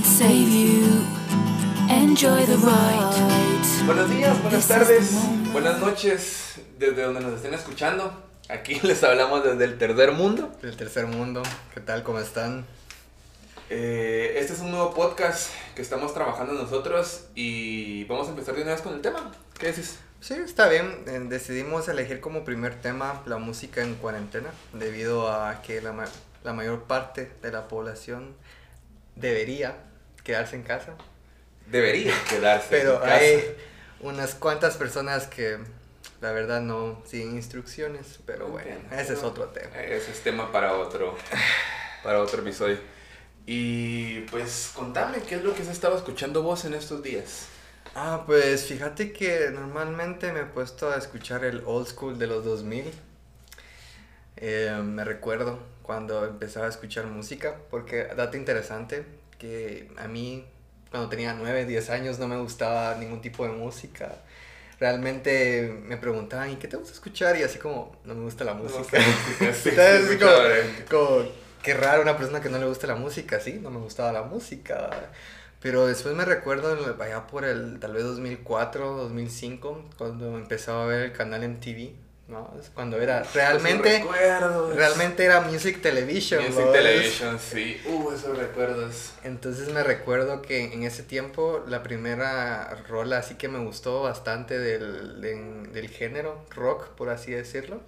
Cannot save you. Enjoy the ride. Buenos días, buenas tardes, buenas noches, desde donde nos estén escuchando. Aquí les hablamos desde el tercer mundo. Del tercer mundo, ¿qué tal? ¿Cómo están? Eh, este es un nuevo podcast que estamos trabajando nosotros y vamos a empezar de una vez con el tema. ¿Qué dices? Sí, está bien. Eh, Decidimos elegir como primer tema la música en cuarentena, debido a que la, ma- la mayor parte de la población debería quedarse en casa. Debería quedarse. Pero en casa. hay unas cuantas personas que la verdad no siguen instrucciones, pero bueno, Entiendo. ese es otro tema. Ese es tema para otro, para otro episodio. Y pues contame, ¿qué es lo que has estado escuchando vos en estos días? Ah, pues fíjate que normalmente me he puesto a escuchar el old school de los 2000. Eh, me recuerdo cuando empezaba a escuchar música, porque dato interesante, que a mí cuando tenía 9, 10 años no me gustaba ningún tipo de música. Realmente me preguntaban, ¿y qué te gusta escuchar? Y así como, no me gusta la música. Sí, Entonces, sí, como, qué raro una persona que no le gusta la música, sí, no me gustaba la música. Pero después me recuerdo allá por el tal vez 2004, 2005, cuando empezaba a ver el canal MTV, ¿no? Es Cuando era realmente, realmente era Music Television. Music ¿no? Television, sí. Uh, esos recuerdos. Entonces me recuerdo que en ese tiempo la primera rola así que me gustó bastante del, de- del género rock, por así decirlo,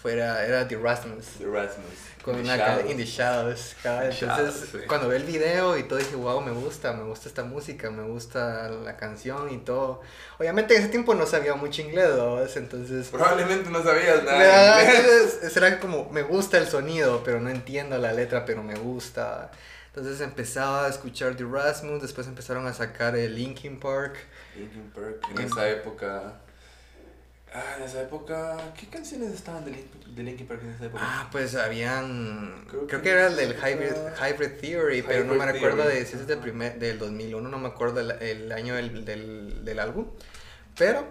fuera, era The Rasmus. The Rasmus. Con The una Shadows. In the Shadows. Entonces, Shadows, sí. cuando vi el video y todo, dije, wow, me gusta, me gusta esta música, me gusta la canción y todo. Obviamente en ese tiempo no sabía mucho inglés. Entonces. Probablemente no sabías nada. entonces, era como, me gusta el sonido, pero no entiendo la letra, pero me gusta. Entonces empezaba a escuchar The Rasmus, después empezaron a sacar el Linkin Park. Linkin Park, en esa época. Ah, en esa época. ¿Qué canciones estaban de, Lin- de Linkin Park en esa época? Ah, pues habían. Creo Creo, que que era el del Hybrid, Hybrid Theory, pero no me recuerdo de si es del, primer, del 2001, no me acuerdo el, el año del, del, del álbum. Pero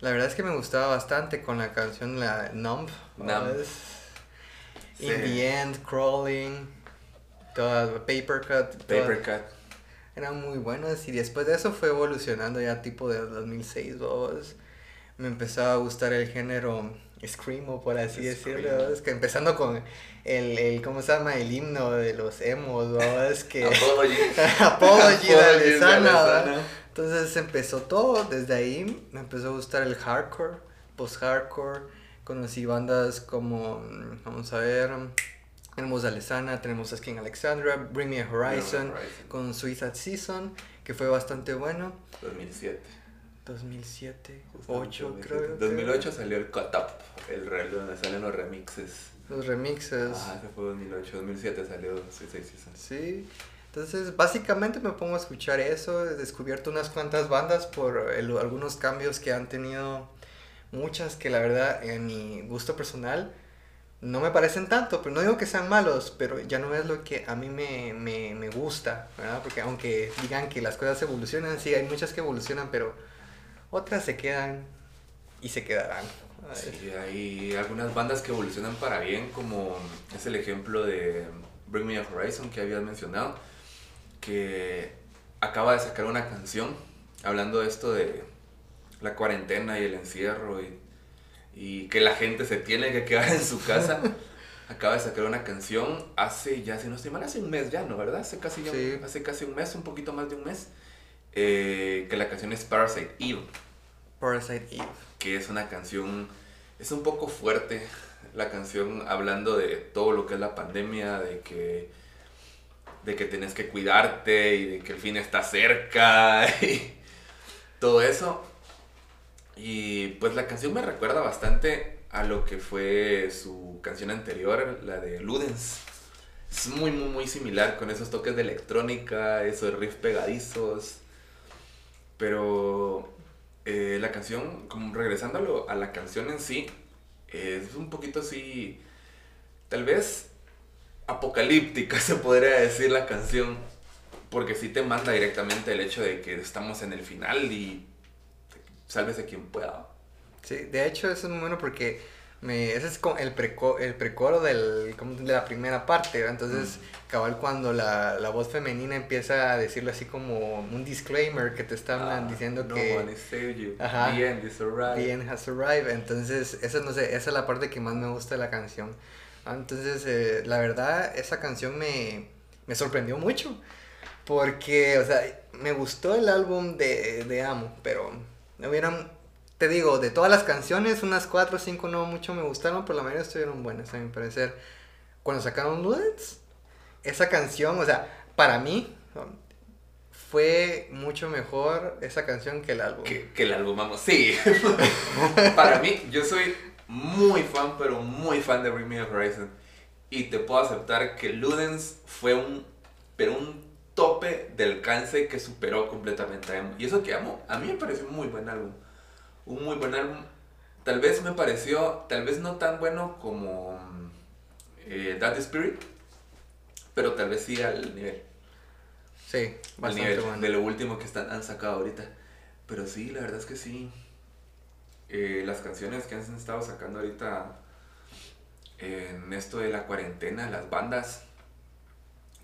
la verdad es que me gustaba bastante con la canción la Numb. Numb. In the End, Crawling, todas, Paper Cut. Paper Cut. eran muy buenas y después de eso fue evolucionando ya tipo de 2006 vos me empezaba a gustar el género screamo por así Screamo. decirlo es que empezando con el, el cómo se llama el himno de los emos es que Apology. Apology de. ¿verdad? entonces empezó todo desde ahí me empezó a gustar el hardcore post hardcore conocí bandas como mm, vamos a ver tenemos a Alesana tenemos a Skin Alexandra Bring Me a Horizon Horizon. con Suicide Season, que fue bastante bueno. 2007. 2007, justamente 8 2007. creo. 2008 salió el Cut Up, el reel donde salen los remixes. Los remixes. Ah, ese fue 2008. 2007 salió Suicide Season. Sí. Entonces, básicamente me pongo a escuchar eso. He descubierto unas cuantas bandas por el- algunos cambios que han tenido. Muchas que la verdad, en mi gusto personal, no me parecen tanto. Pero no digo que sean malos, pero ya no es lo que a mí me, me, me gusta. ¿verdad? Porque aunque digan que las cosas evolucionan, sí, hay muchas que evolucionan, pero otras se quedan y se quedarán. Sí, hay algunas bandas que evolucionan para bien, como es el ejemplo de Bring Me a Horizon que habías mencionado, que acaba de sacar una canción hablando de esto de la cuarentena y el encierro y, y que la gente se tiene que quedar en su casa. Acaba de sacar una canción hace ya, si no estoy mal, hace un mes ya, ¿no? ¿Verdad? Hace casi, ya Sí. hace casi un mes, un poquito más de un mes, eh, que la canción es Parasite Eve Parasite Eve. que es una canción, es un poco fuerte la canción hablando de todo lo que es la pandemia, de que, de que tenés que cuidarte y de que el fin está cerca y todo eso. Y pues la canción me recuerda bastante a lo que fue su canción anterior, la de Ludens. Es muy, muy, muy similar con esos toques de electrónica, esos riffs pegadizos. Pero eh, la canción, como regresando a, lo- a la canción en sí, es un poquito así, tal vez apocalíptica se podría decir la canción, porque sí te manda directamente el hecho de que estamos en el final y sálvese quien pueda. Sí, de hecho eso es muy bueno porque Me, ese es como el, preco, el precoro del, como de la primera parte, ¿verdad? Entonces, Mm. cabal cuando la, la voz femenina empieza a decirlo así como un disclaimer que te están Ah, diciendo no que one is you. Ajá. The end is arrived. The end has arrived. Entonces, esa, no sé, esa es la parte que más me gusta de la canción. Ah, Entonces, eh, la verdad, esa canción me, me sorprendió mucho. Porque, o sea, me gustó el álbum de, de Amo, pero no hubieran, te digo, de todas las canciones, unas cuatro o cinco no mucho me gustaron, pero la mayoría estuvieron buenas, a mi parecer. Cuando sacaron Ludens, esa canción, o sea, para mí, fue mucho mejor esa canción que el álbum. Que, que el álbum, vamos, sí. Para mí, yo soy muy fan, pero muy fan de Bring Me Horizon. Y te puedo aceptar que Ludens fue un, pero un tope de alcance que superó completamente a Emo. Y eso que amo, a mí me pareció un muy buen álbum. Un muy buen álbum. Tal vez me pareció, tal vez no tan bueno como eh, That Spirit, pero tal vez sí al nivel Sí, al nivel bueno. de lo último que están, han sacado ahorita. Pero sí, la verdad es que sí. Eh, las canciones que han estado sacando ahorita en esto de la cuarentena, las bandas,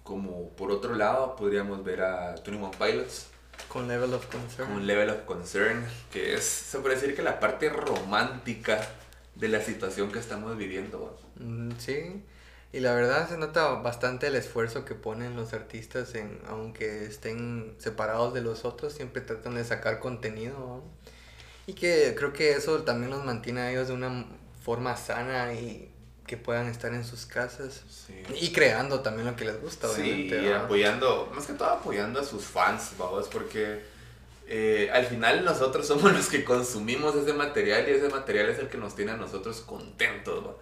como por otro lado podríamos ver a 21 Pilots Con Level of Concern. con Level of Concern, que es, se puede decir que la parte romántica de la situación que estamos viviendo. Mm, sí, y la verdad se nota bastante el esfuerzo que ponen los artistas en, aunque estén separados de los otros, siempre tratan de sacar contenido. ¿no? Y que creo que eso también los mantiene a ellos de una forma sana y que puedan estar en sus casas. Sí. Y creando también lo que les gusta, Sí, obviamente. y apoyando, más que todo apoyando a sus fans, vamos, porque eh, al final nosotros somos los que consumimos ese material y ese material es el que nos tiene a nosotros contentos, ¿va?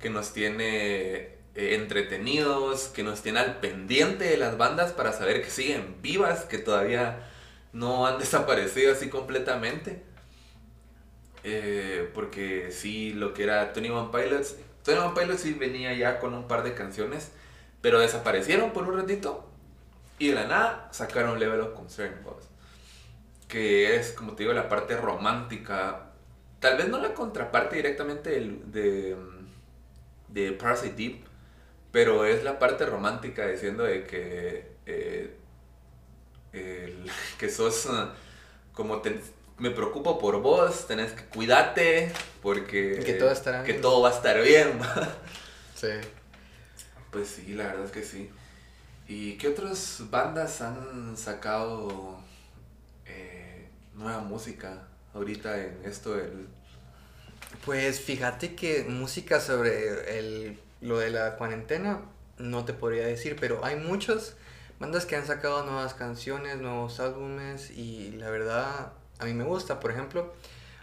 que nos tiene eh, entretenidos, que nos tiene al pendiente de las bandas para saber que siguen vivas, que todavía no han desaparecido así completamente. Eh, porque sí, lo que era Tony One Pilots, Tony One Pilots sí venía ya con un par de canciones, pero desaparecieron por un ratito y de la nada sacaron Level of Concern, vamos. que es, como te digo, la parte romántica, tal vez no la contraparte directamente del- de, de Parasite Deep, pero es la parte romántica diciendo de que, eh, que sos como te- me preocupo por vos, tenés que cuidarte porque Que todo estará que bien. todo va a estar bien. Sí. Pues sí, la verdad es que sí. ¿Y qué otras bandas han sacado eh, nueva música ahorita en esto del... Pues fíjate que música sobre el, lo de la cuarentena no te podría decir, pero hay muchas bandas que han sacado nuevas canciones, nuevos álbumes y la verdad a mí me gusta. Por ejemplo,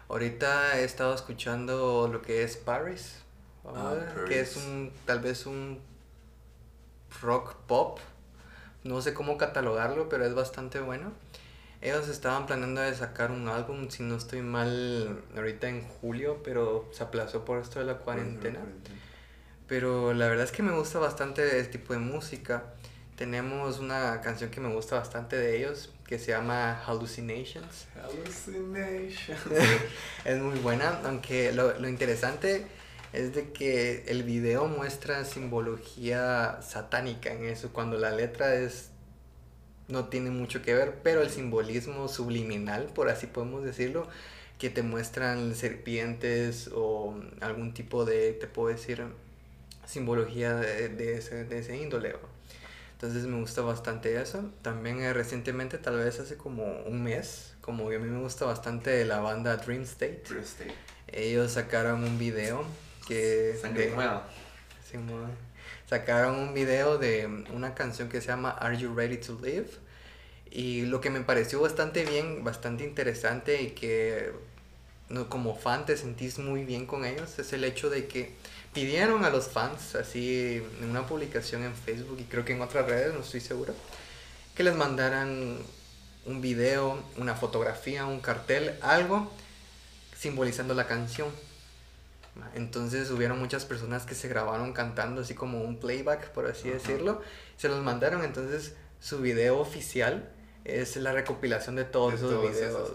ahorita he estado escuchando lo que es Paris, Ah, que es un tal vez un rock pop. No sé cómo catalogarlo, pero es bastante bueno. Ellos estaban planeando de sacar un álbum, si no estoy mal, ahorita en julio, pero se aplazó por esto de la cuarentena. Pero la verdad es que me gusta bastante el tipo de música. Tenemos una canción que me gusta bastante de ellos, que se llama Hallucinations. Hallucination. Es muy buena, aunque lo, lo interesante es de que el video muestra simbología satánica en eso, cuando la letra es no tiene mucho que ver, pero el simbolismo subliminal, por así podemos decirlo, que te muestran serpientes o algún tipo de, te puedo decir, simbología de, de ese, de ese índole. Entonces me gusta bastante eso. También eh, recientemente, tal vez hace como un mes, como que a mí me gusta bastante la banda Dream State. Este, Ellos sacaron un video que... Sangre. Simón. Sacaron un video de una canción que se llama Are You Ready to Live? Y lo que me pareció bastante bien, bastante interesante y que no, como fan te sentís muy bien con ellos es el hecho de que pidieron a los fans, así en una publicación en Facebook y creo que en otras redes, no estoy seguro, que les mandaran un video, una fotografía, un cartel, algo simbolizando la canción. Entonces hubieron muchas personas que se grabaron cantando así como un playback, por así Ajá. decirlo. Se los mandaron, entonces su video oficial es la recopilación de todos De esos todos videos. esos.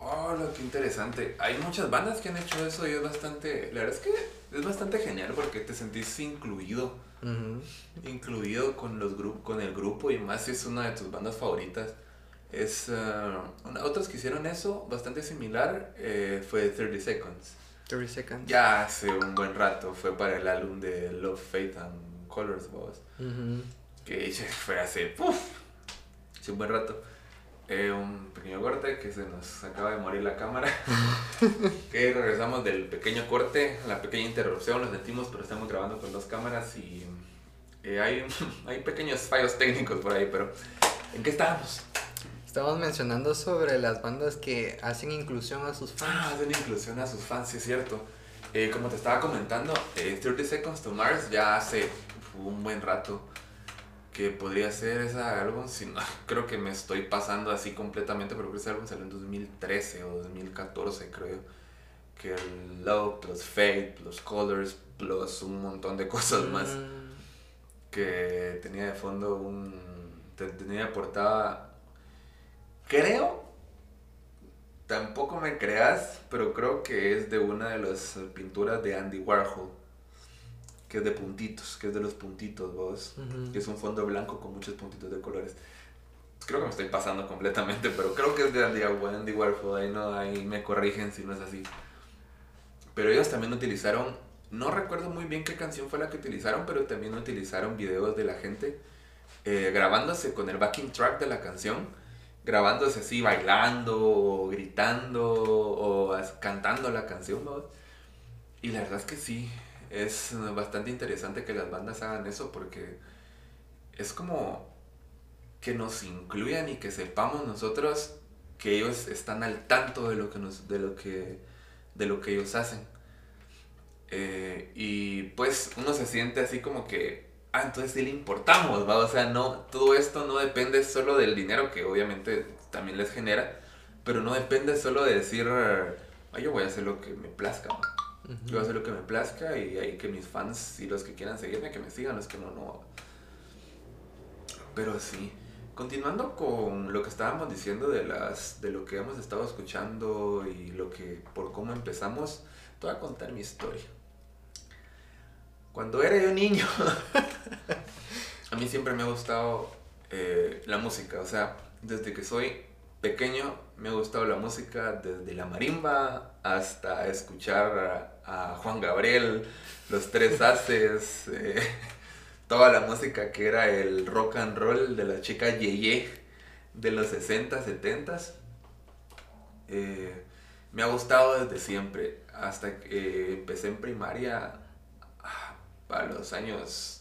Oh, lo que interesante. Hay muchas bandas que han hecho eso y es bastante... La verdad es que es bastante genial porque te sentís incluido. Ujú. Incluido con, los con el grupo y más si es una de tus bandas favoritas. Es, eh, una- otros que hicieron eso, bastante similar, eh, fue 30 Seconds. 30 seconds. Ya hace un buen rato, fue para el álbum de Love, Faith and Colors, vos. Ujú. que hice- fue hace, hace un buen rato. Eh, un pequeño corte que se nos acaba de morir la cámara. que regresamos del pequeño corte, la pequeña interrupción, lo sentimos, pero estamos grabando con dos cámaras y eh, hay, hay pequeños fallos técnicos por ahí, pero ¿en qué estábamos? Estamos mencionando sobre las bandas que hacen inclusión a sus fans. Ah, hacen inclusión a sus fans, sí es cierto. Eh, como te estaba comentando, eh, 30 Seconds to Mars ya hace un buen rato que podría ser ese álbum, si no, creo que me estoy pasando así completamente, pero creo que ese álbum salió en 2013 o 2014, creo. Que el Love plus Fate plus Colors plus un montón de cosas más Mm, que tenía de fondo un. te- tenía de portada. Creo. Tampoco me creas, pero creo que es de una de las pinturas de Andy Warhol. Que es de puntitos, que es de los puntitos, vos. Ujú. Que es un fondo blanco con muchos puntitos de colores. Creo que me estoy pasando completamente, pero creo que es de Andy, Warhol. Ahí, no, ahí me corrigen si no es así. Pero ellos también utilizaron, no recuerdo muy bien qué canción fue la que utilizaron, pero también utilizaron videos de la gente eh, grabándose con el backing track de la canción, grabándose así bailando, o gritando o cantando la canción. ¿no? Y la verdad es que sí, es bastante interesante que las bandas hagan eso porque es como que nos incluyan y que sepamos nosotros que ellos están al tanto de lo que nos, de lo que de lo que ellos hacen. Eh, y pues uno se siente así como que, ah, entonces sí le importamos, ¿va? O sea, no, todo esto no depende solo del dinero que obviamente también les genera, pero no depende solo de decir, ah, yo voy a hacer lo que me plazca, ¿va? Yo voy a hacer lo que me plazca y ahí que mis fans y los que quieran seguirme, que me sigan, los que no, no. Pero sí, continuando con lo que estábamos diciendo de las de lo que hemos estado escuchando y lo que por cómo empezamos, te voy a contar mi historia. Cuando era yo niño, a mí siempre me ha gustado eh, la música, o sea, desde que soy pequeño me ha gustado la música, desde la marimba hasta escuchar a, Juan Gabriel, los tres haces, eh, toda la música que era el rock and roll de la chica Yeye de los 60, 70. Eh, me ha gustado desde siempre, hasta que empecé en primaria ah, a los años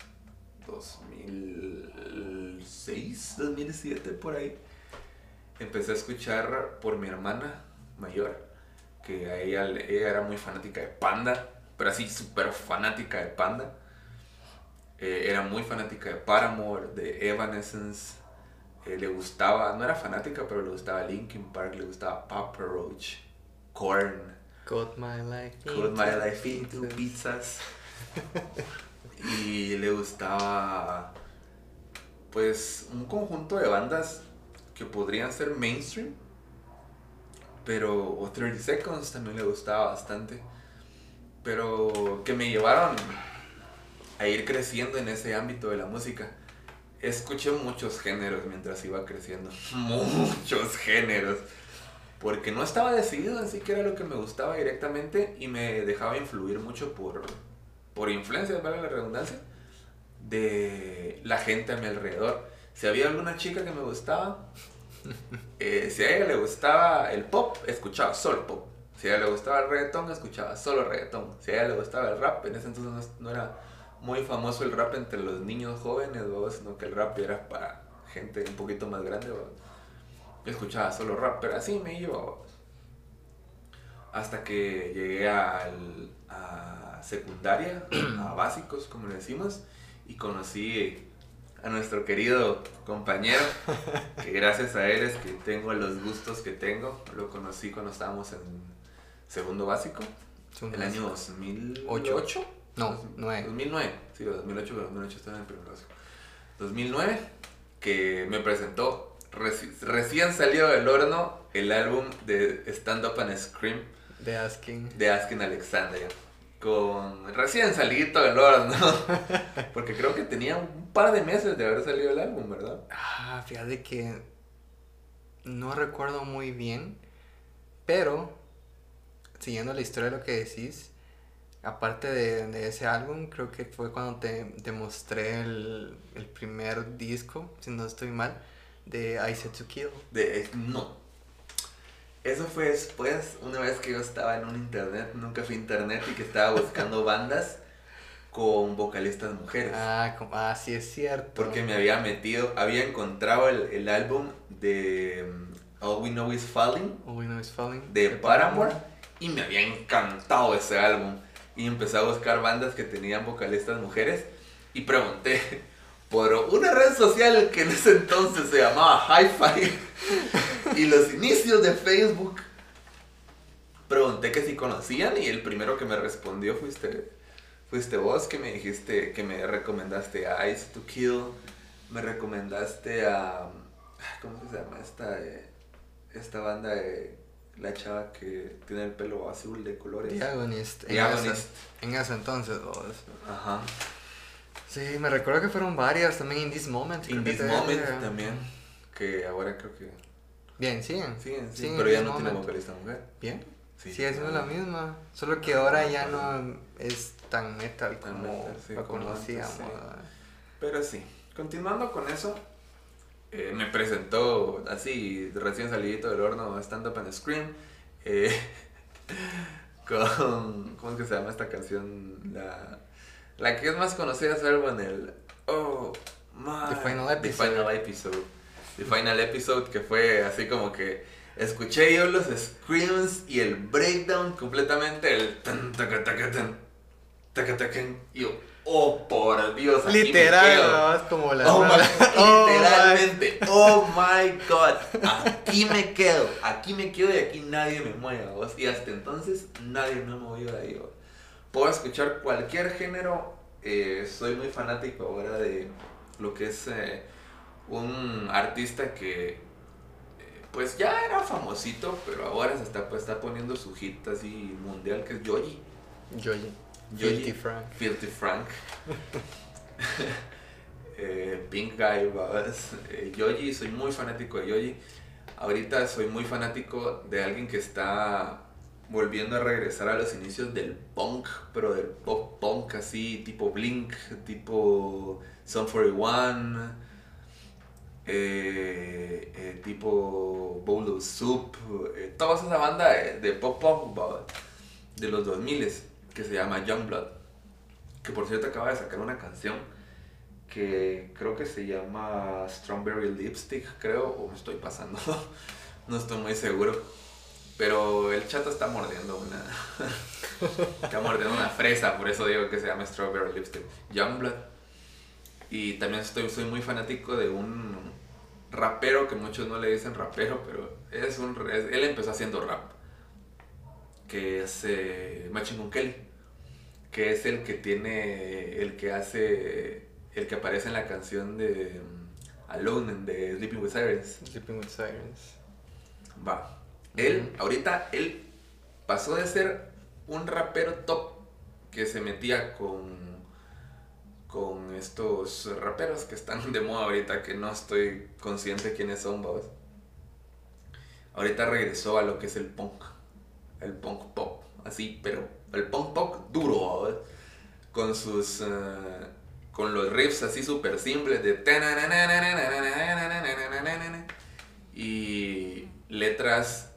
2006, 2007, por ahí. Empecé a escuchar por mi hermana mayor, que a ella, ella era muy fanática de Panda, pero así súper fanática de Panda. Eh, era muy fanática de Paramore, de Evanescence. Eh, le gustaba, no era fanática, pero le gustaba Linkin Park, le gustaba Papa Roach, Korn, Cut my life. Cut My into Life Into. Pizzas. y le gustaba, pues, un conjunto de bandas que podrían ser mainstream, pero o 30 Seconds también le gustaba bastante, pero que me llevaron a ir creciendo en ese ámbito de la música. Escuché muchos géneros mientras iba creciendo, muchos géneros, porque no estaba decidido en sí qué era lo que me gustaba directamente y me dejaba influir mucho por, por influencias, vale la redundancia, de la gente a mi alrededor. Si había alguna chica que me gustaba, eh, si a ella le gustaba el pop, escuchaba solo pop. Si a ella le gustaba el reggaetón, escuchaba solo reggaetón. Si a ella le gustaba el rap, en ese entonces no, no era muy famoso el rap entre los niños jóvenes, ¿verdad? sino que el rap era para gente un poquito más grande. escuchaba solo rap, pero así me iba. Hasta que llegué al, a secundaria, a básicos, como le decimos, y conocí a nuestro querido compañero, que gracias a él es que tengo los gustos que tengo. Lo conocí cuando estábamos en segundo básico, Son el año 2008. No, nueve. 2009, sí, 2008, pero 2008 estaba en el primer básico. 2009, que me presentó reci- recién salido del horno el álbum de Stand Up and Scream De Asking. de Asking Alexandria. con recién salido del horno. Porque creo que tenía un par de meses de haber salido el álbum, ¿verdad? Ah, fíjate que no recuerdo muy bien, pero siguiendo la historia de lo que decís, aparte de, de ese álbum, creo que fue cuando te, te mostré el, el primer disco, si no estoy mal, de I Said to Kill. De, no. Eso fue después, una vez que yo estaba en un internet, nunca fui internet y que estaba buscando bandas con vocalistas mujeres. Ah, como- ah, sí es cierto. Porque me había metido, había encontrado el, el álbum de um, All We Know Is Falling All We Know Is Falling. de Paramore y me había encantado ese álbum. Y empecé a buscar bandas que tenían vocalistas mujeres y pregunté por una red social que en ese entonces se llamaba Hi-Fi y los inicios de Facebook. Pregunté que si conocían y el primero que me respondió fuiste, fuiste vos que me dijiste que me recomendaste a Ice to Kill, me recomendaste a... ¿Cómo se llama esta, eh, esta banda de la chava que tiene el pelo azul de colores? The Agonist. En. Ese, en ese entonces, vos. Ajá. Sí, me recuerdo que fueron varias también In This Moment. In This Moment también, que ahora creo que... Bien, siguen. Sí, sí, Siguen pero ya no tiene Moment. vocalista mujer. Bien. Sí, Sigue siendo sí. la misma. Solo que ahora ya no es tan metal como metal, sí, lo como antes, conocíamos. Pero sí, continuando con eso, eh, me presentó así, recién salidito del horno, Stand Up and Scream, eh, con, ¿cómo es que se llama esta canción? La, la que es más conocida es algo en el, oh, my, The Final The Episode. Final Episode, The Final Episode, que fue así como que escuché yo los screams y el breakdown completamente, el tan, taca, taca, tan, taca, tacan, y yo, oh, por Dios, aquí me Literal, es como la. Oh my, Oh literalmente, oh my god, aquí me quedo, aquí me quedo y aquí nadie me mueve, vos. Y hasta entonces nadie me ha movido de ahí, vos. Puedo escuchar cualquier género, eh, soy muy fanático ahora de lo que es eh, un artista que eh, pues ya era famosito, pero ahora se está, pues, está poniendo su hit así mundial que es Yoji. Yoyi. Filthy Frank. Filthy Frank. Eh, Pink Guy, babas. Eh, Yoji, soy muy fanático de Yoji. Ahorita soy muy fanático de alguien que está volviendo a regresar a los inicios del punk, pero del pop punk así, tipo Blink, tipo Sum 41, eh, eh, tipo Bowl of Soup, eh, toda esa banda de, de pop punk de los 2000 que se llama Youngblood, que por cierto acaba de sacar una canción que creo que se llama Strawberry Lipstick, creo, o me estoy pasando, no estoy muy seguro. Pero el chato está mordiendo una. está mordiendo una fresa, por eso digo que se llama Strawberry Lipstick. Youngblood. Y también estoy, soy muy fanático de un rapero que muchos no le dicen rapero, pero es un, es- él empezó haciendo rap. Que es eh, Machine Gun Kelly. Que es el que tiene. El que hace. El que aparece en la canción de. mm, Alone de Sleeping with Sirens. Sleeping with Sirens. Va. Él, ahorita, él pasó de ser un rapero top que se metía con, con estos raperos que están de moda ahorita, que no estoy consciente quiénes son, vos. Ahorita regresó a lo que es el punk, el punk pop, así, pero el punk pop duro, ¿vos? con sus, eh, con los riffs así súper simples de y letras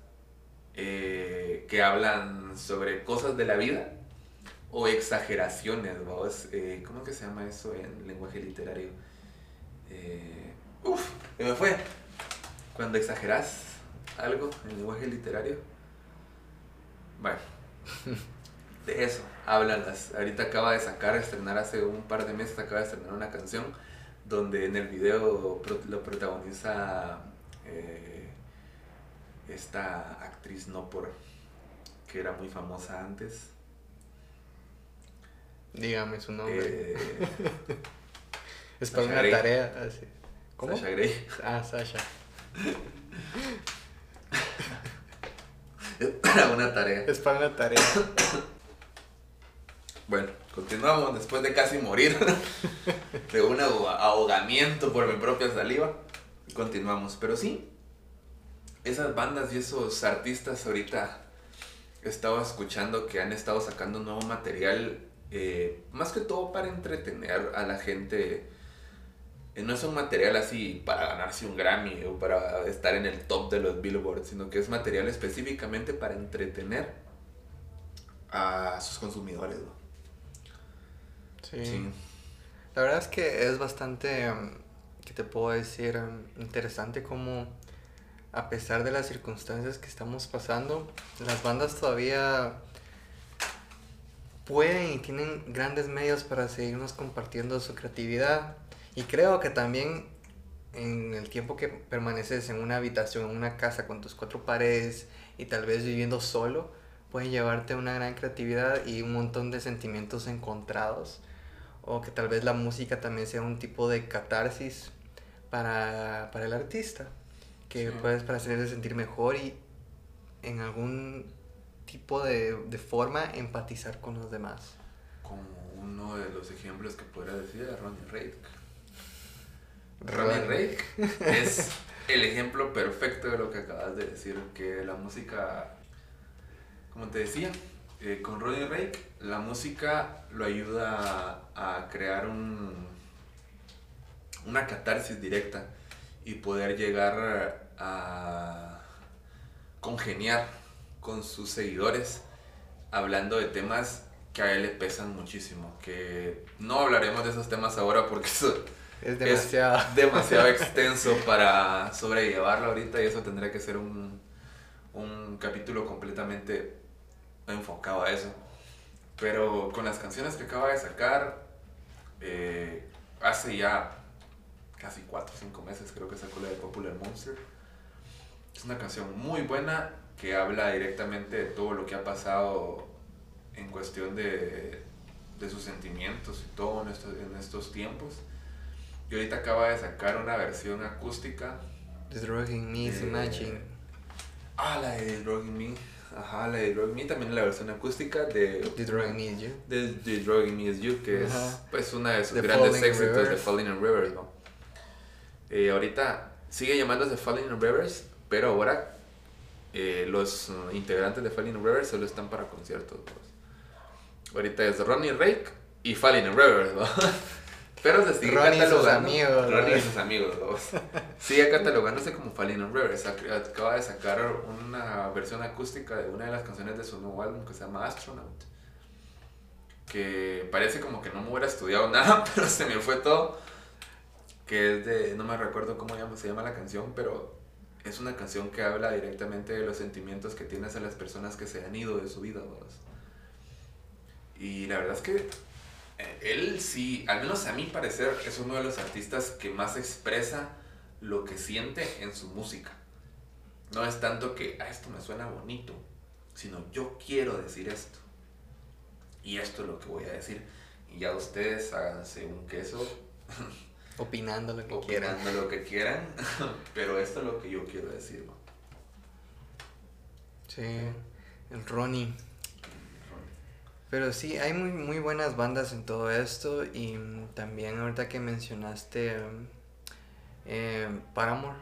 eh, que hablan sobre cosas de la vida o exageraciones, vamos. Eh, ¿Cómo que se llama eso en lenguaje literario? Eh, uf, me fue. Cuando exageras algo en lenguaje literario. Bueno, de eso hablan las. Ahorita acaba de sacar, estrenar hace un par de meses, acaba de estrenar una canción donde en el video lo protagoniza eh, esta actriz no por que era muy famosa antes. Dígame su nombre. eh, es para Sasha una Grey. tarea. Así. ¿Cómo? Sasha Grey. Ah, Sasha. Era una tarea. Es para una tarea. Bueno, continuamos después de casi morir de un ahoga- ahogamiento por mi propia saliva. Continuamos, pero sí, esas bandas y esos artistas ahorita he estado escuchando que han estado sacando nuevo material, eh, más que todo para entretener a la gente. Eh, No es un material así para ganarse un Grammy o para estar en el top de los Billboard, sino que es material específicamente para entretener a sus consumidores. ¿no? Sí. Sí. La verdad es que es bastante, um, ¿qué te puedo decir? Um, interesante como a pesar de las circunstancias que estamos pasando, las bandas todavía pueden y tienen grandes medios para seguirnos compartiendo su creatividad. Y creo que también en el tiempo que permaneces en una habitación, en una casa con tus cuatro paredes y tal vez viviendo solo, pueden llevarte una gran creatividad y un montón de sentimientos encontrados. O que tal vez la música también sea un tipo de catarsis para, para el artista. Que Sí. puedes para hacerse sentir mejor y en algún tipo de, de forma empatizar con los demás. Como uno de los ejemplos que podría decir es Ronnie Rake. Ronnie. Rake es el ejemplo perfecto de lo que acabas de decir, que la música, como te decía, eh, con Ronnie Rake, la música lo ayuda a, a crear un, una catarsis directa y poder llegar a congeniar con sus seguidores hablando de temas que a él le pesan muchísimo, que no hablaremos de esos temas ahora porque eso Es demasiado. es demasiado extenso para sobrellevarlo ahorita y eso tendría que ser un, un capítulo completamente enfocado a eso. Pero con las canciones que acaba de sacar, eh, hace ya casi 4 o 5 meses creo que sacó la de Popular Monster. Es una canción muy buena que habla directamente de todo lo que ha pasado en cuestión de, de sus sentimientos y todo en estos, en estos tiempos. Y ahorita acaba de sacar una versión acústica. The Drugging Me is Eh, Imagine. Ah, la de Drugging Me. Ajá, la de Drugging Me también la versión acústica de The Drugging Me is You. de The Drugging Me Is You, que es pues una de sus The grandes éxitos de. Falling in Rivers, ¿no? Eh, ahorita sigue llamándose Falling in Rivers, pero ahora eh, los integrantes de Falling in Rivers solo están para conciertos. pues. Ahorita es Ronnie Rake y Falling in Rivers, ¿no? Pero se sigue Ronnie y sus catalogando. amigos. Ronnie y sus amigos. Sigue catalogándose como Falling in Rivers. Ac- Acaba de sacar una versión acústica de una de las canciones de su nuevo álbum que se llama Astronaut que parece como que no me hubiera estudiado nada, pero se me fue todo. Que es de, no me recuerdo cómo se llama la canción, pero es una canción que habla directamente de los sentimientos que tienes a las personas que se han ido de su vida. Y la verdad es que él sí, al menos a mi parecer, es uno de los artistas que más expresa lo que siente en su música. No es tanto que "Ah, esto me suena bonito, sino yo quiero decir esto. Y esto es lo que voy a decir. Y ya ustedes háganse un queso, Opinando lo que quieran. opinando lo que quieran, pero esto es lo que yo quiero decir. Sí, el Ronnie. Pero sí, hay muy, muy buenas bandas en todo esto y también ahorita que mencionaste eh, Paramore,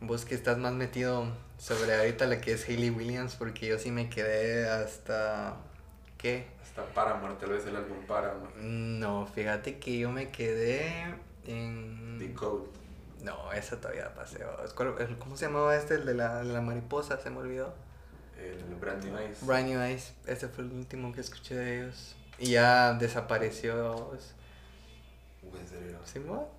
vos que estás más metido sobre ahorita la que es Hayley Williams, porque yo sí me quedé hasta... ¿Qué? Hasta Paramore, tal vez el álbum Paramore. No, fíjate que yo me quedé en... The Code. No, esa todavía paseo. ¿Cómo se llamaba este? El de la, de la mariposa, se me olvidó. El Brand New Eyes. Brand New Eyes, ese fue el último que escuché de ellos. Y ya desapareció. pues, en serio. ¿sí, mo?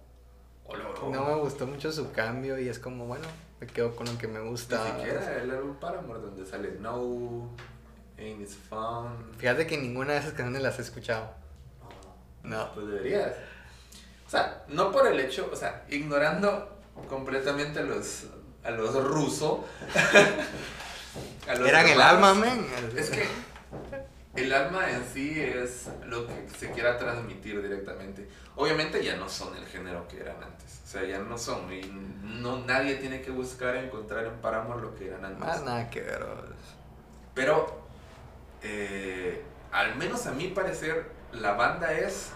Hola, bro. No me gustó mucho su cambio y es como, bueno, me quedo con lo que me gusta. Ni siquiera el álbum Paramore donde sale No, Ain't It's Fun. Fíjate que ninguna de esas canciones las he escuchado. No. Pues deberías. O sea, no por el hecho, o sea, ignorando completamente a los, a los rusos. Eran el alma, men. Es que el alma en sí es lo que se quiera transmitir directamente. Obviamente ya no son el género que eran antes. O sea, ya no son. Y no, nadie tiene que buscar encontrar en Paramore lo que eran antes. Más nada que ver. Pero eh, al menos a mi parecer, la banda es.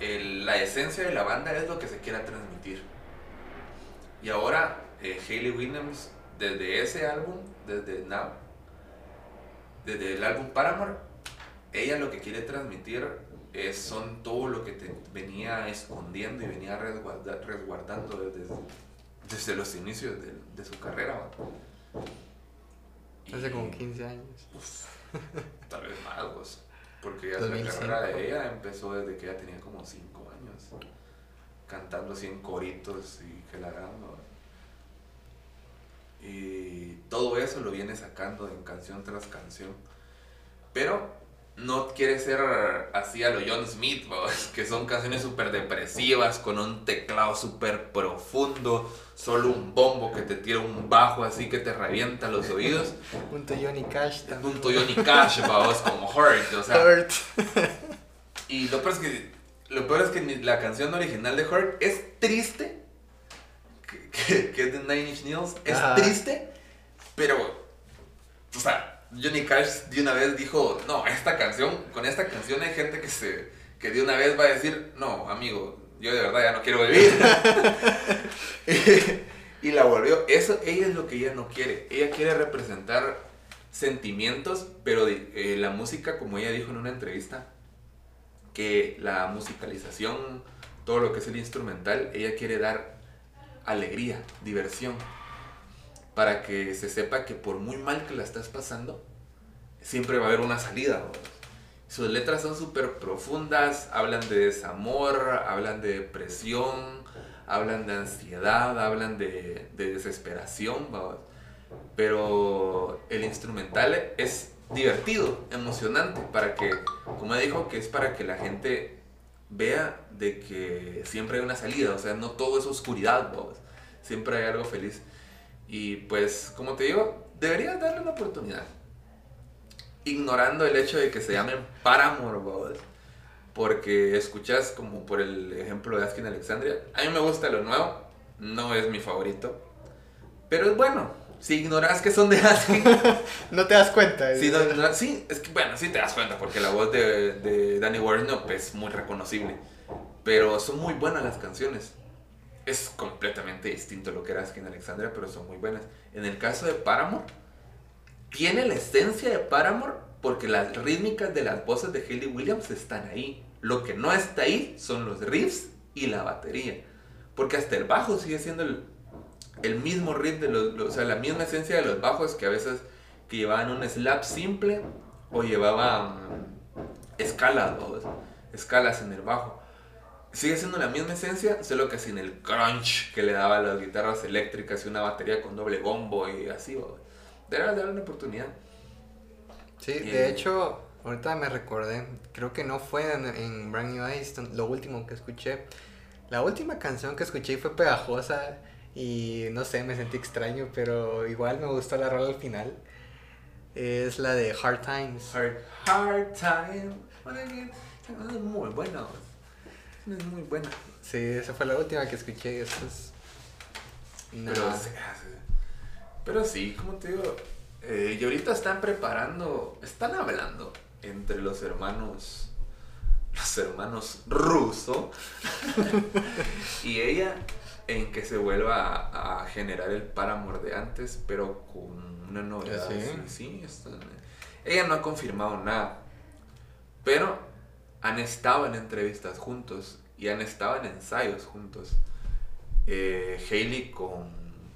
el- la esencia de la banda es lo que se quiera transmitir. Y ahora, eh, Hayley Williams, desde ese álbum, desde Now, desde el álbum Paramore, ella lo que quiere transmitir es, son todo lo que te venía escondiendo y venía resguarda- resguardando desde, desde los inicios de, de su carrera. Hace como 15 años. Tal vez más, pues. Porque ya la 2005. carrera de ella empezó desde que ella tenía como 5 años. Cantando así en coritos y que la. Y todo eso lo viene sacando en canción tras canción. Pero no quiere ser así a lo John Smith, que son canciones súper depresivas, con un teclado súper profundo, solo un bombo que te tira un bajo así que te revienta los oídos. Punto Johnny Cash también. Punto Johnny Cash, vamos, como Hurt, o sea. Hurt. Y lo peor es que, lo peor es que la canción original de Hurt es triste, que, que- que es de Nine Inch Nails, es triste, pero, o sea, Johnny Cash de una vez dijo, no, esta canción, con esta canción hay gente que se, que de una vez va a decir, no, amigo, yo de verdad ya no quiero vivir. y, y la volvió, eso, ella es lo que ella no quiere, ella quiere representar sentimientos, pero de- eh, la música, como ella dijo en una entrevista, que la musicalización, todo lo que es el instrumental, ella quiere dar alegría, diversión, para que se sepa que por muy mal que la estás pasando, siempre va a haber una salida. Sus letras son súper profundas, hablan de desamor, hablan de depresión, hablan de ansiedad, hablan de, de desesperación, pero el instrumental es divertido, emocionante, para que, como dijo, que es para que la gente vea de que siempre hay una salida, o sea, no todo es oscuridad, ¿va? siempre hay algo feliz. Y pues, como te digo, deberías darle una oportunidad. Ignorando el hecho de que se llamen Paramore, ¿va? porque escuchas como por el ejemplo de Askin Alexandria. A mí me gusta lo nuevo, no es mi favorito, pero es bueno. Si ignoras que son de Askin, No te das cuenta. Sí, no, no, sí, es que bueno, sí te das cuenta porque la voz de, de Danny Warnock es muy reconocible. Pero son muy buenas las canciones. Es completamente distinto lo que era Askin Alexandria, pero son muy buenas. En el caso de Paramore, tiene la esencia de Paramore porque las rítmicas de las voces de Hayley Williams están ahí. Lo que no está ahí son los riffs y la batería. Porque hasta el bajo sigue siendo el, el mismo riff, de los, o sea, la misma esencia de los bajos que a veces que llevaban un slap simple o llevaban escalas, ¿no? escalas en el bajo. Sigue siendo la misma esencia, solo que sin el crunch que le daba a las guitarras eléctricas y una batería con doble bombo y así. ¿no? Deberías darle una oportunidad. Sí, Eh. de hecho, ahorita me recordé, creo que no fue en, en Brand New Eyes lo último que escuché. La última canción que escuché fue pegajosa y no sé, me sentí extraño, pero igual me gustó la rola al final. Es la de Hard Times. Hard, hard time. Es muy buena. Es muy buena. Sí, esa fue la última que escuché. Eso es. Pero, nada. sí, pero sí, como te digo, eh, y ahorita están preparando, están hablando entre los hermanos, los hermanos ruso y ella en que se vuelva a, a generar el Paramore de antes, pero con una novedad. ¿Ah, sí? Sí, sí, están- ella no ha confirmado nada, pero han estado en entrevistas juntos y han estado en ensayos juntos. Eh, Hailey con,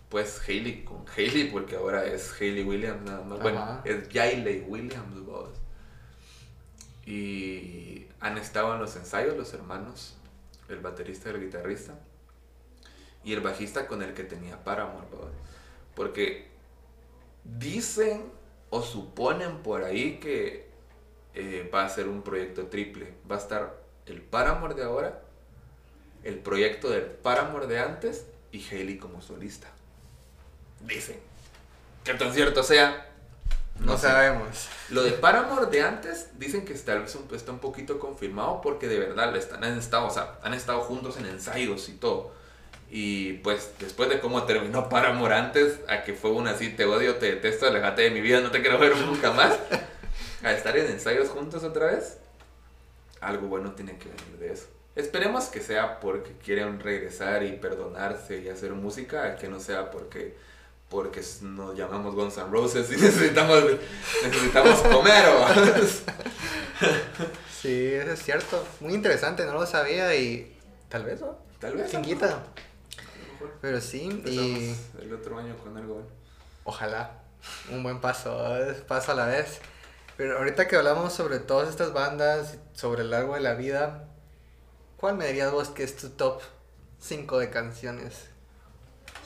pues Hailey con Hailey, porque ahora es Hailey Williams nada más. Bueno, Ajá. es Yailey Williams, vos. Y han estado en los ensayos los hermanos, el baterista y el guitarrista, y el bajista con el que tenía Paramore, vos. Porque dicen o suponen por ahí que eh, va a ser un proyecto triple. Va a estar el Paramore de ahora, el proyecto del Paramore de antes y Hailey como solista. Dicen. Que tan cierto sea, No, sabemos. Lo de Paramore de antes dicen que tal vez está un poquito confirmado porque de verdad le están, han, estado, o sea, han estado juntos en ensayos y todo. Y pues después de cómo terminó Paramore antes, a que fue una así, te odio, te detesto, alejate de mi vida, no te quiero ver nunca más. A estar en ensayos juntos otra vez, algo bueno tiene que venir de eso. Esperemos que sea porque quieren regresar y perdonarse y hacer música, que no sea porque porque nos llamamos Guns N' Roses y necesitamos, necesitamos comer. sí, eso es cierto. Muy interesante, no lo sabía y tal vez, ¿no? Tal vez. Sin quita. Pero sí, y... El otro año con algo. Ojalá. Un buen paso, paso a la vez. Pero ahorita que hablamos sobre todas estas bandas, sobre el largo de la vida, ¿cuál me dirías vos que es tu top 5 de canciones?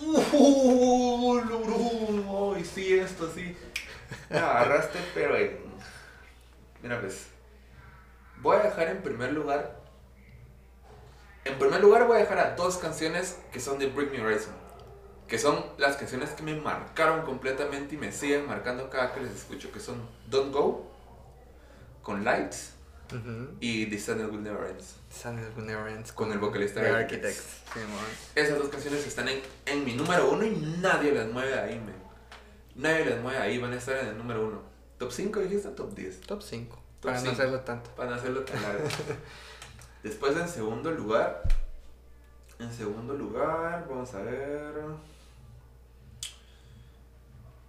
Uh, sí, esto sí. Me agarraste, pero Mira, pues. Voy a dejar en primer lugar. En primer lugar, voy a dejar a dos canciones que son de Bring Me Horizon. Que son las canciones que me marcaron completamente y me siguen marcando cada que les escucho. Que son Don't Go, con Lights y The Sun Will Never Ends. Sun Will Never Ends. Con, el vocalista de Architects. Esas dos canciones están en, en, mi número uno y nadie las mueve ahí, me. Nadie las mueve ahí, van a estar en el número uno. ¿Top 5 dijiste top 10? Top 5. Para no hacerlo tanto. Para no hacerlo tan largo. Después en segundo lugar. En segundo lugar, vamos a ver.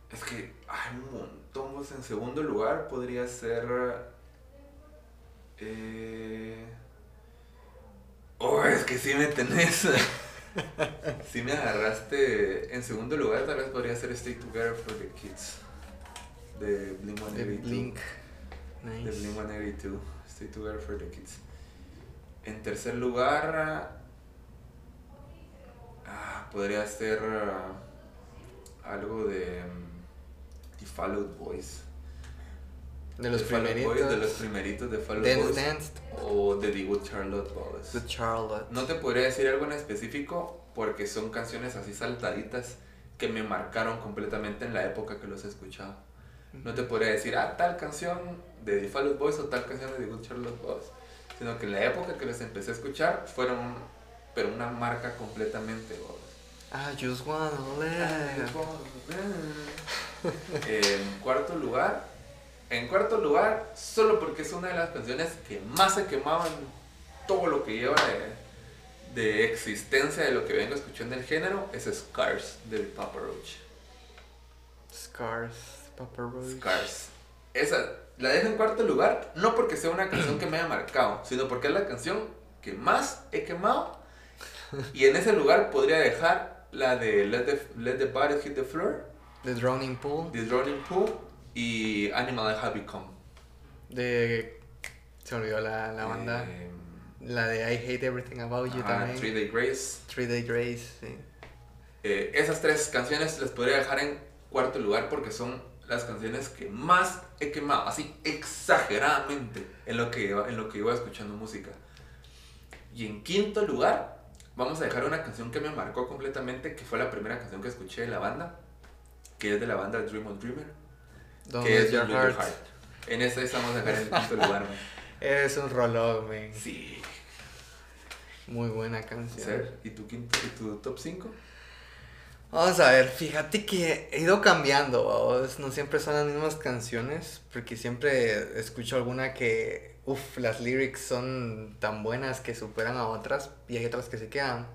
Es que hay un montón. Pues, en segundo lugar podría ser eh... Oh, es que sí me tenés. sí me agarraste. En segundo lugar, tal vez podría ser Stay Together for the Kids. De Blink 182. Blink. Nice. De Blink 182. Stay Together for the Kids. En tercer lugar. Ah, podría ser. Ah, algo de. Um, The Followed Boys. De los primeritos. de los primeritos de Fall Dance O de The Good Charlotte Boys. The Charlotte. No te podría decir algo en específico porque son canciones así saltaditas que me marcaron completamente en la época que los he escuchado. No te podría decir, ah, tal canción de The Fall Boys o tal canción de The Good Charlotte Boys. Sino que en la época que los empecé a escuchar fueron, pero una marca completamente. Ah, just wanna live. En cuarto lugar, en cuarto lugar, solo porque es una de las canciones que más se quemaban todo lo que lleva de, existencia de lo que vengo escuchando en el género, es Scars del Papa Roach. Scars, Papa Roach. Scars. Esa, la dejo en cuarto lugar, no porque sea una canción que me haya marcado, sino porque es la canción que más he quemado. Y en ese lugar podría dejar la de Let the, Let the Body Hit the Floor. The Drowning Pool. The Drowning Pool y Animal I Have Become. De. Se olvidó la, la banda. Eh, la de I Hate Everything About You también. Three Day Grace. Three Day Grace, sí. Eh, esas tres canciones les podría dejar en cuarto lugar porque son las canciones que más he quemado, así exageradamente, en lo que, en lo que iba escuchando música. Y en quinto lugar, vamos a dejar una canción que me marcó completamente, que fue la primera canción que escuché de la banda, que es de la banda Dream on Dreamer que es Your Heart. En esta estamos acá en el quinto lugar, Es un rolón, man. Sí. Muy buena canción. ¿Y tu, quinto, y tu top 5? Vamos a ver, fíjate que he ido cambiando, no siempre son las mismas canciones, porque siempre escucho alguna que, uff, las lyrics son tan buenas que superan a otras y hay otras que se quedan.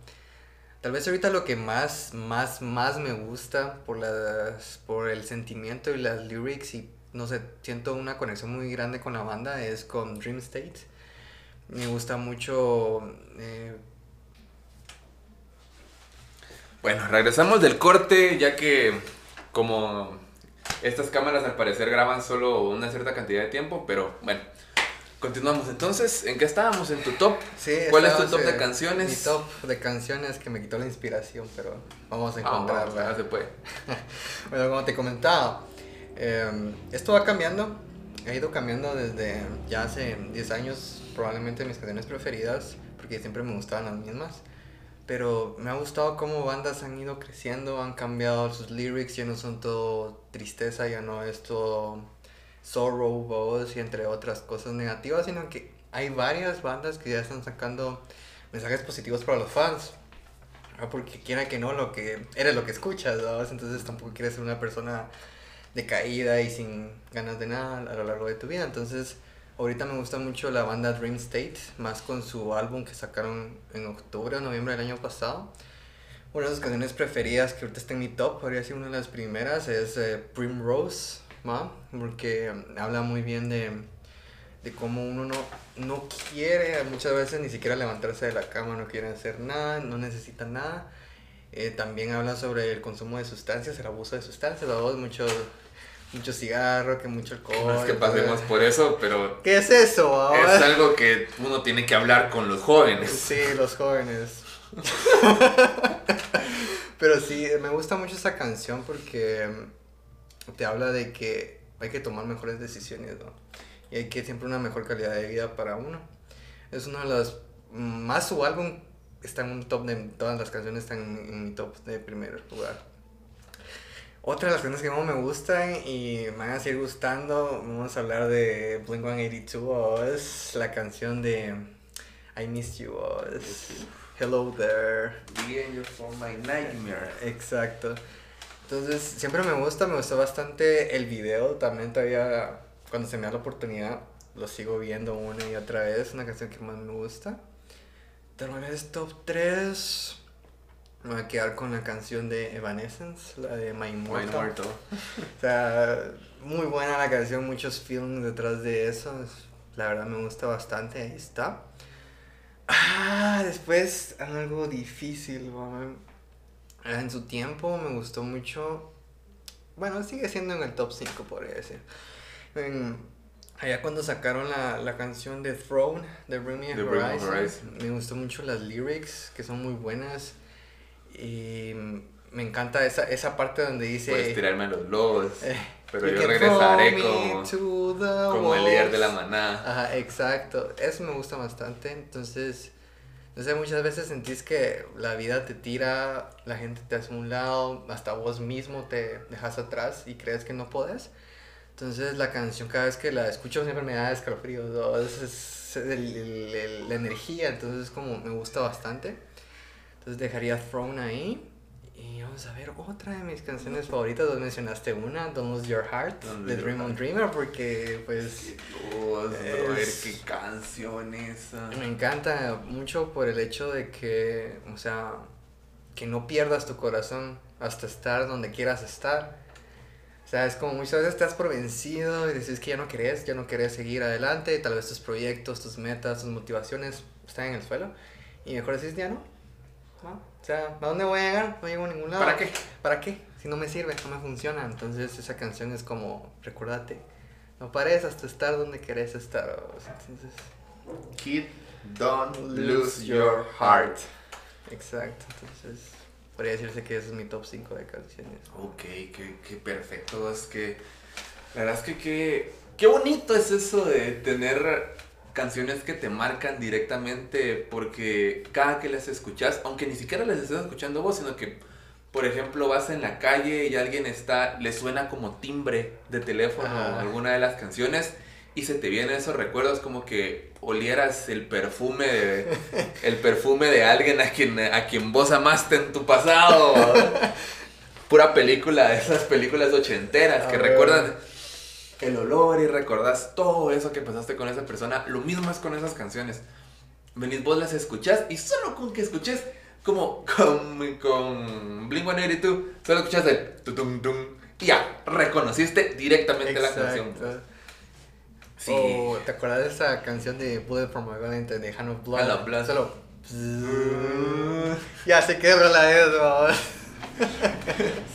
Tal vez ahorita lo que más, más, más me gusta por, las, por el sentimiento y las lyrics y no sé, siento una conexión muy grande con la banda es con Dream State. Me gusta mucho... Eh, bueno, regresamos del corte ya que como estas cámaras al parecer graban solo una cierta cantidad de tiempo, pero bueno, Continuamos entonces, ¿en qué estábamos? ¿En tu top? Sí, ¿Cuál es tu top de canciones? Mi top de canciones que me quitó la inspiración, pero vamos a encontrarla. Ah, se puede. bueno, como te comentaba, em, esto va cambiando, ha ido cambiando desde ya hace 10 años, probablemente mis canciones preferidas, porque siempre me gustaban las mismas. Pero me ha gustado cómo bandas han ido creciendo, han cambiado sus lyrics, ya no son todo tristeza, ya no es todo Sorrow, Boss y entre otras cosas negativas, sino que hay varias bandas que ya están sacando mensajes positivos para los fans. Porque quiera que no, lo que eres lo que escuchas, entonces tampoco quieres ser una persona decaída y sin ganas de nada a lo largo de tu vida. Entonces, ahorita me gusta mucho la banda Dream State, más con su álbum que sacaron en octubre o noviembre del año pasado. Una de sus canciones preferidas que ahorita está en mi top, podría ser una de las primeras, es eh, Primrose, ¿ma? porque mm, habla muy bien de, de cómo uno no, no quiere muchas veces ni siquiera levantarse de la cama, no quiere hacer nada, no necesita nada. Eh, también habla sobre el consumo de sustancias, el abuso de sustancias, ¿no? mucho, mucho cigarro, que mucho alcohol. No es que pasemos por eso, pero ¿Qué es eso? es algo que uno tiene que hablar con los jóvenes. Sí, los jóvenes. Pero sí, me gusta mucho esa canción porque mm, te habla de que hay que tomar mejores decisiones, ¿no? Y hay que siempre una mejor calidad de vida para uno. Es uno de los... Más su álbum está en un top de... Todas las canciones están en, mi top de primer lugar. Otra de las canciones que más me gustan y me van a seguir gustando, vamos a hablar de Blink-182, o es la canción de I Miss You, es Hello There. my nightmare. Exacto. Entonces, siempre me gusta, me gustó bastante el video, también todavía cuando se me da la oportunidad lo sigo viendo una y otra vez, una canción que más me gusta. Tal vez top 3, me voy a quedar con la canción de Evanescence, la de My Immortal. O sea, muy buena la canción, muchos feelings detrás de eso. es- La verdad me gusta bastante, ahí está. Ah, después algo difícil, weón. En su tiempo me gustó mucho. Bueno, sigue siendo en el top 5, podría decir. En- allá cuando sacaron la, la canción de Throne de Bring Me Me Horizon, Horizon. me gustó mucho las lyrics, que son muy buenas. Y me encanta esa, esa parte donde dice. Puedes tirarme a los lobos, Eh, pero yo regresaré como, como el líder de la manada. Ajá, exacto. Eso me gusta bastante. Entonces, sé, muchas veces sentís que la vida te tira, la gente te hace un lado, hasta vos mismo te dejas atrás y crees que no podés. Entonces, la canción, cada vez que la escucho, siempre me da escalofríos. ¿no? Es, es la energía, entonces, como me gusta bastante. Entonces, dejaría Throne ahí. Y vamos a ver otra de mis canciones favoritas. Vos mencionaste una, Don't Lose Your Heart, Don't de Dream on. Dreamer, porque pues Dios, brother, Es- qué canción esa. me encanta mucho por el hecho de que, o sea, que no pierdas tu corazón hasta estar donde quieras estar. O sea, es como muchas veces estás por vencido y dices que ya no querés, ya no querés seguir adelante, tal vez tus proyectos, tus metas, tus motivaciones están en el suelo y mejor decís ya no. ¿no? O sea, ¿a dónde voy a llegar? No llego a ningún lado. ¿Para qué? ¿Para qué? Si no me sirve, no me funciona. Entonces esa canción es como, recuérdate, no pares hasta estar donde querés estar. Entonces, Kid, don't lose your heart. Exacto, entonces podría decirse que ese es mi top 5 de canciones. Ok, qué, qué perfecto. Es que la verdad es que qué, qué bonito es eso de tener canciones que te marcan directamente porque cada que las escuchas, aunque ni siquiera las estés escuchando vos, sino que, por ejemplo, vas en la calle y alguien está, le suena como timbre de teléfono alguna de las canciones y se te vienen esos recuerdos como que olieras el perfume de, el perfume de alguien a quien, a quien vos amaste en tu pasado. Pura película, esas películas ochenteras que A ver. recuerdan el olor y recordás todo eso que pasaste con esa persona. Lo mismo es con esas canciones. Venís vos las escuchás y solo con que escuches como con, con Blink-182, solo escuchas el tutum tum y ya, reconociste directamente la canción. Sí. O, ¿te acuerdas de esa canción de Bullet for My Valentine de Hand of Blood? Hand of Blood. Solo. ya se quedó la eso.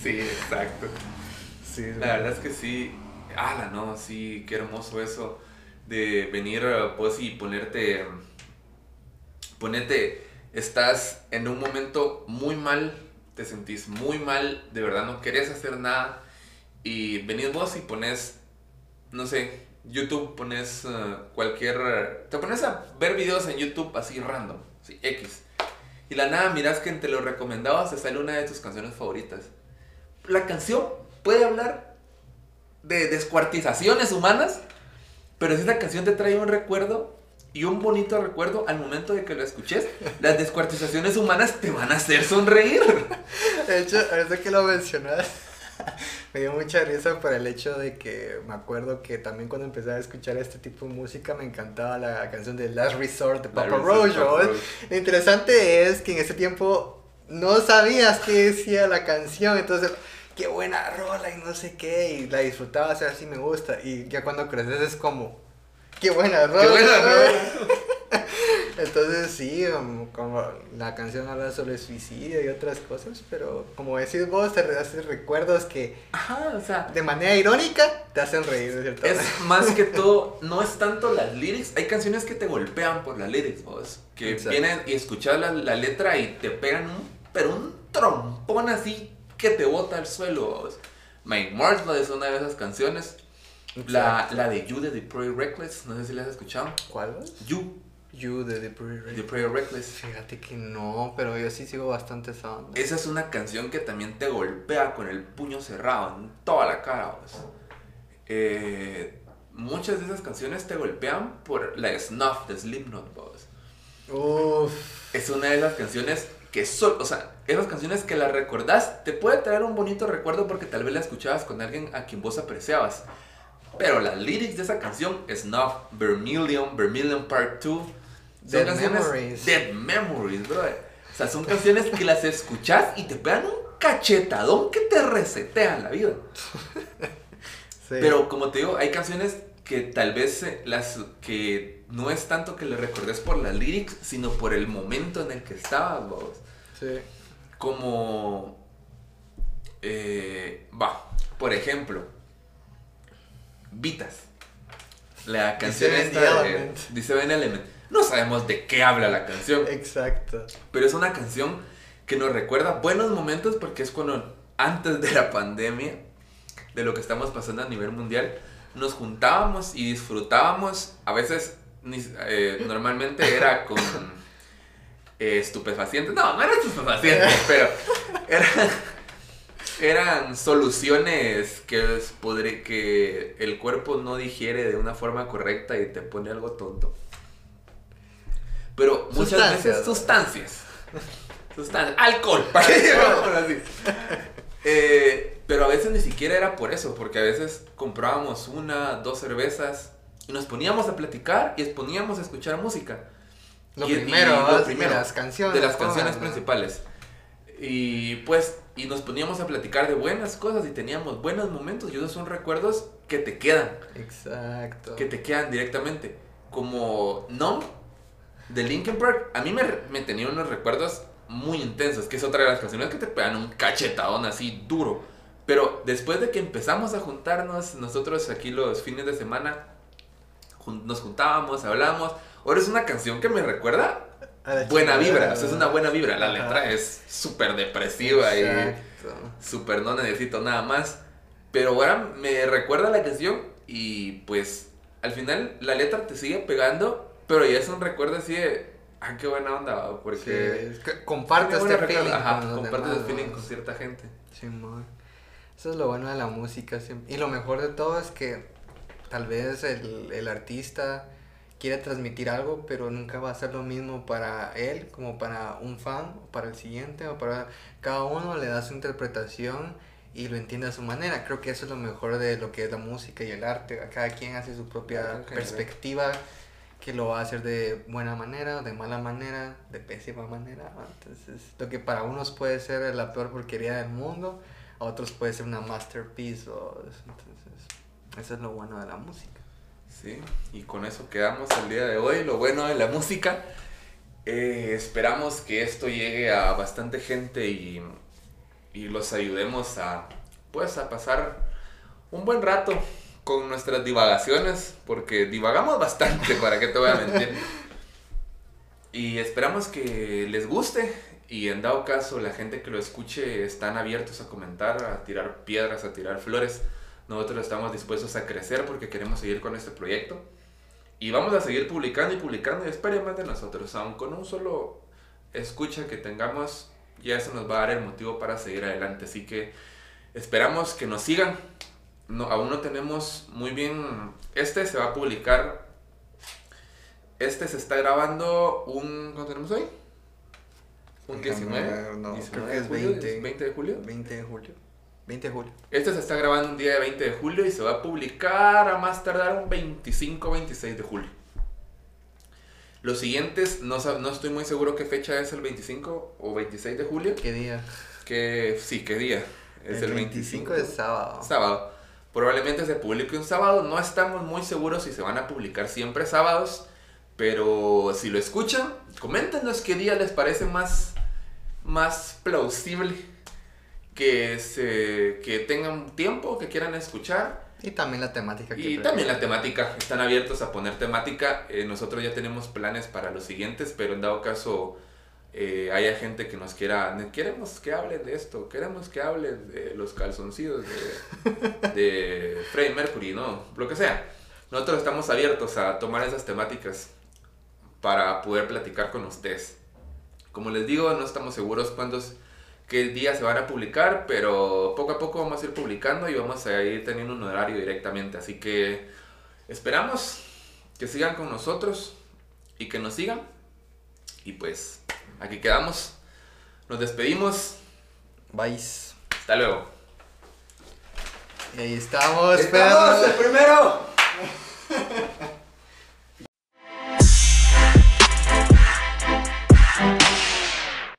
Sí, exacto. Sí, La verdad es que sí. Ala, no, sí, qué hermoso eso de venir pues y ponerte ponerte estás en un momento muy mal, te sentís muy mal, de verdad no querés hacer nada y venís vos y pones no sé, YouTube pones eh, cualquier te pones a ver videos en YouTube así random, así X. Y la nada miras que entre los recomendados te sale una de tus canciones favoritas. La canción puede hablar de descuartizaciones humanas, pero si esa canción te trae un recuerdo y un bonito recuerdo al momento de que lo escuches, las descuartizaciones humanas te van a hacer sonreír. De hecho, ahorita que lo mencionas, me dio mucha risa por el hecho de que me acuerdo que también cuando empecé a escuchar este tipo de música me encantaba la canción de Last Resort de Papa. Roach. Lo interesante es que en ese tiempo no sabías qué decía la canción, entonces qué buena rola y no sé qué, y la disfrutaba, o sea, así me gusta, y ya cuando creces es como, qué buena rola. ¡Qué buena rola! Entonces sí, como, como la canción habla sobre suicidio y otras cosas, pero como decís vos, te hace recuerdos que Ajá, o sea, de manera irónica te hacen reír, de cierta es más que todo, no es tanto las lyrics, hay canciones que te golpean por las lyrics, vos, que Exacto. vienen y escuchas la, la letra y te pegan un, pero un trompón así que te bota al suelo, vos. My Marshmallow es una de esas canciones, la, la de You de The Pretty Reckless, no sé si la has escuchado, ¿Cuál was? You, You de The Pretty Red. The Reckless. Fíjate que no, pero yo sí sigo bastante esa onda. Esa es una canción que también te golpea con el puño cerrado en toda la cara. vos. Eh, muchas de esas canciones te golpean por la Snuff de Slipknot. vos. Uff. Es una de esas canciones que son, o sea, esas canciones que las recordás, te puede traer un bonito recuerdo porque tal vez la escuchabas con alguien a quien vos apreciabas. Pero las lyrics de esa canción, Snuff, Vermilion, Vermilion Part 2, son Dead Memories. Dead Memories, brother. O sea, son canciones que las escuchás y te pegan un cachetadón que te resetean la vida. Sí. Pero como te digo, hay canciones que tal vez las que no es tanto que le recordes por las lyrics, sino por el momento en el que estabas, vos. Sí. Como eh, va, por ejemplo, Vitas. La canción Seven esta de Element. The Seven Element. No sabemos de qué habla la canción. Exacto. Pero es una canción que nos recuerda buenos momentos porque es cuando antes de la pandemia, de lo que estamos pasando a nivel mundial, nos juntábamos y disfrutábamos. A veces, eh, normalmente era con eh, estupefacientes. No, no eran estupefacientes, pero eran, eran soluciones que, es- podré- que el cuerpo no digiere de una forma correcta y te pone algo tonto. Pero muchas Sustancias. veces sustancias. Sustancias. Alcohol, para que así. Eh, pero a veces ni siquiera era por eso, porque a veces comprábamos una, dos cervezas y nos poníamos a platicar y poníamos a escuchar música. Lo Y- y primero, lo ¿vas? primero, de las canciones. de las canciones principales. Y pues, y nos poníamos a platicar de buenas cosas y teníamos buenos momentos y esos son recuerdos que te quedan, Exacto. que te quedan directamente. Como Numb de Linkin Park, a mí me, me tenía unos recuerdos muy intensos, que es otra de las canciones que te pegan un cachetadón así duro. Pero después de que empezamos a juntarnos, nosotros aquí los fines de semana, nos juntábamos, hablábamos. Ahora es una canción que me recuerda buena vibra, o sea, es una buena vibra. La Ajá. letra es súper depresiva y súper no necesito nada más. Pero ahora me recuerda la canción y pues al final la letra te sigue pegando, pero ya es un recuerdo así de, ah, qué buena onda. Sí, porque... que compartes este feeling. Ajá, con compartes demás, el feeling con cierta gente. Simón. Eso es lo bueno de la música. siempre. Y lo mejor de todo es que tal vez el, el artista quiere transmitir algo, pero nunca va a ser lo mismo para él como para un fan, o para el siguiente, o para cada uno le da su interpretación y lo entiende a su manera. Creo que eso es lo mejor de lo que es la música y el arte. Cada quien hace su propia perspectiva que lo va a hacer de buena manera, de mala manera, de pésima manera. Entonces, lo que para unos puede ser la peor porquería del mundo, a otros puede ser una masterpiece. entonces, eso es lo bueno de la música. Sí, y con eso quedamos el día de hoy. Lo bueno de la música. Eh, esperamos que esto llegue a bastante gente y, y los ayudemos a, pues, a pasar un buen rato con nuestras divagaciones, porque divagamos bastante, para que te voy a mentir. Y esperamos que les guste y en dado caso la gente que lo escuche están abiertos a comentar, a tirar piedras, a tirar flores. Nosotros estamos dispuestos a crecer porque queremos seguir con este proyecto. Y vamos a seguir publicando y publicando y esperen más de nosotros. Aun con un solo escucha que tengamos, ya eso nos va a dar el motivo para seguir adelante. Así que esperamos que nos sigan. No, aún no tenemos muy bien... Este se va a publicar... Este se está grabando un... ¿Cuándo tenemos hoy? Un 19. No, 19 creo que es julio, 20. 20 de julio. 20 de julio. 20 de julio. Este se está grabando un día de 20 de julio y se va a publicar a más tardar un 25 26 de julio. Los siguientes, no, no estoy muy seguro qué fecha es el 25 o 26 de julio. ¿Qué día? Que sí, qué día. Es el, 25 de sábado. sábado. Probablemente se publique un sábado. No estamos muy seguros si se van a publicar siempre sábados. Pero si lo escuchan, coméntenos qué día les parece más, más plausible que, se, que tengan tiempo, que quieran escuchar. Y también la temática que Y también la temática. Están abiertos a poner temática. Eh, nosotros ya tenemos planes para los siguientes, pero en dado caso eh, haya gente que nos quiera, queremos que hablen de esto, queremos que hablen de los calzoncillos de, de Freddie Mercury, ¿no? Lo que sea. Nosotros estamos abiertos a tomar esas temáticas para poder platicar con ustedes. Como les digo, no estamos seguros cuántos, qué días se van a publicar, pero poco a poco vamos a ir publicando y vamos a ir teniendo un horario directamente. Así que esperamos que sigan con nosotros y que nos sigan. Y pues aquí quedamos. Nos despedimos. Vais. Hasta luego. Y ahí estamos, ¡Estamos! Pedro. ¡El primero!